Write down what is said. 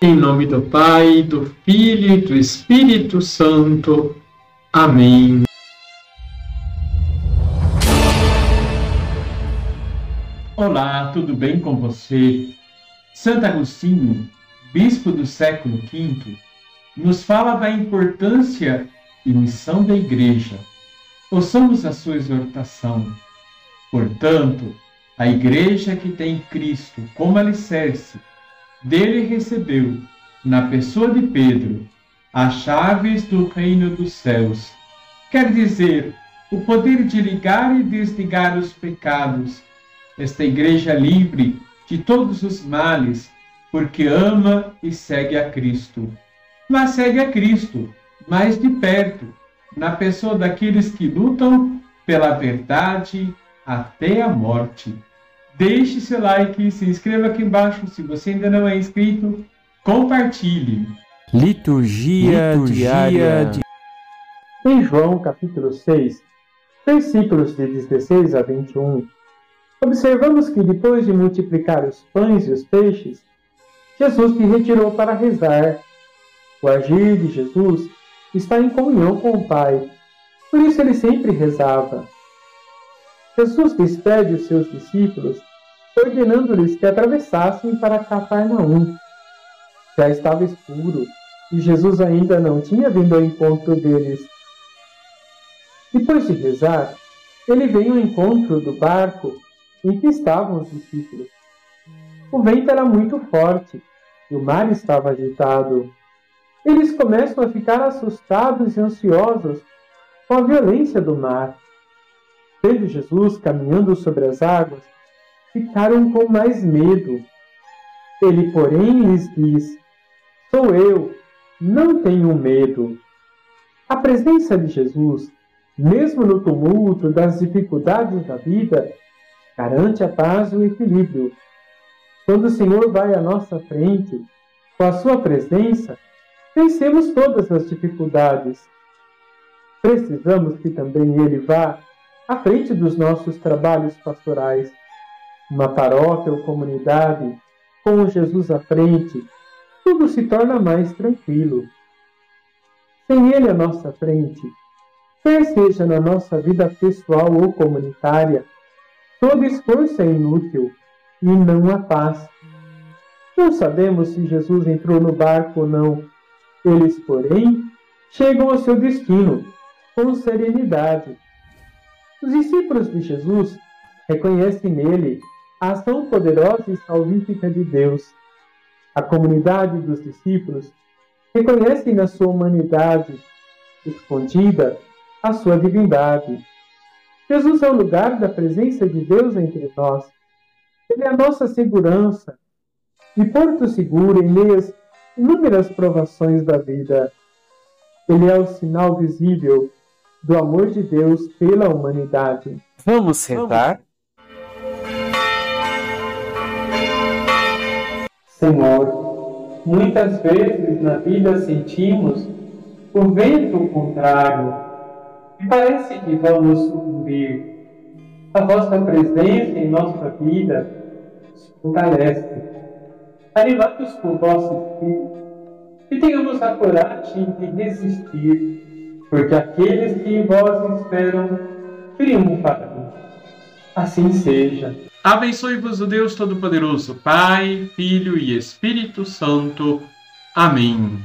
Em nome do Pai, do Filho e do Espírito Santo. Amém. Olá, tudo bem com você? Santo Agostinho, bispo do século V, nos fala da importância e missão da Igreja. Ouçamos a sua exortação. Portanto, a Igreja que tem Cristo como alicerce dele recebeu, na pessoa de Pedro, as chaves do reino dos céus. Quer dizer, o poder de ligar e desligar os pecados. Esta igreja livre de todos os males, porque ama e segue a Cristo. Mas segue a Cristo mais de perto, na pessoa daqueles que lutam pela verdade até a morte. Deixe seu like, se inscreva aqui embaixo se você ainda não é inscrito, compartilhe. Liturgia, Liturgia diária de... Em João capítulo 6, versículos de 16 a 21, observamos que depois de multiplicar os pães e os peixes, Jesus se retirou para rezar. O agir de Jesus está em comunhão com o Pai, por isso ele sempre rezava. Jesus despede os seus discípulos ordenando-lhes que atravessassem para Cafarnaum. Já estava escuro e Jesus ainda não tinha vindo ao encontro deles. Depois de rezar, ele vem ao encontro do barco em que estavam os discípulos. O vento era muito forte e o mar estava agitado. Eles começam a ficar assustados e ansiosos com a violência do mar. Vendo Jesus caminhando sobre as águas, ficaram com mais medo. Ele, porém, lhes diz: Sou eu, não tenho medo. A presença de Jesus, mesmo no tumulto das dificuldades da vida, garante a paz e o equilíbrio. Quando o Senhor vai à nossa frente, com a sua presença, vencemos todas as dificuldades. Precisamos que também Ele vá à frente dos nossos trabalhos pastorais uma paróquia ou comunidade, com Jesus à frente, tudo se torna mais tranquilo. Sem Ele à nossa frente, quer seja na nossa vida pessoal ou comunitária, todo esforço é inútil e não há paz. Não sabemos se Jesus entrou no barco ou não. Eles, porém, chegam ao seu destino com serenidade. Os discípulos de Jesus reconhecem nele a ação poderosa e salvífica de Deus. A comunidade dos discípulos reconhece na sua humanidade escondida a sua divindade. Jesus é o lugar da presença de Deus entre nós. Ele é a nossa segurança e porto seguro em meio às inúmeras provações da vida. Ele é o sinal visível do amor de Deus pela humanidade. Vamos sentar? Senhor, muitas vezes na vida sentimos o vento contrário e parece que vamos sucumbir. A vossa presença em nossa vida nos fortalece. Animados por vosso Espírito, e tenhamos a coragem de resistir, porque aqueles que em vós esperam triunfarão. Assim seja. Abençoe-vos o Deus Todo-Poderoso, Pai, Filho e Espírito Santo. Amém.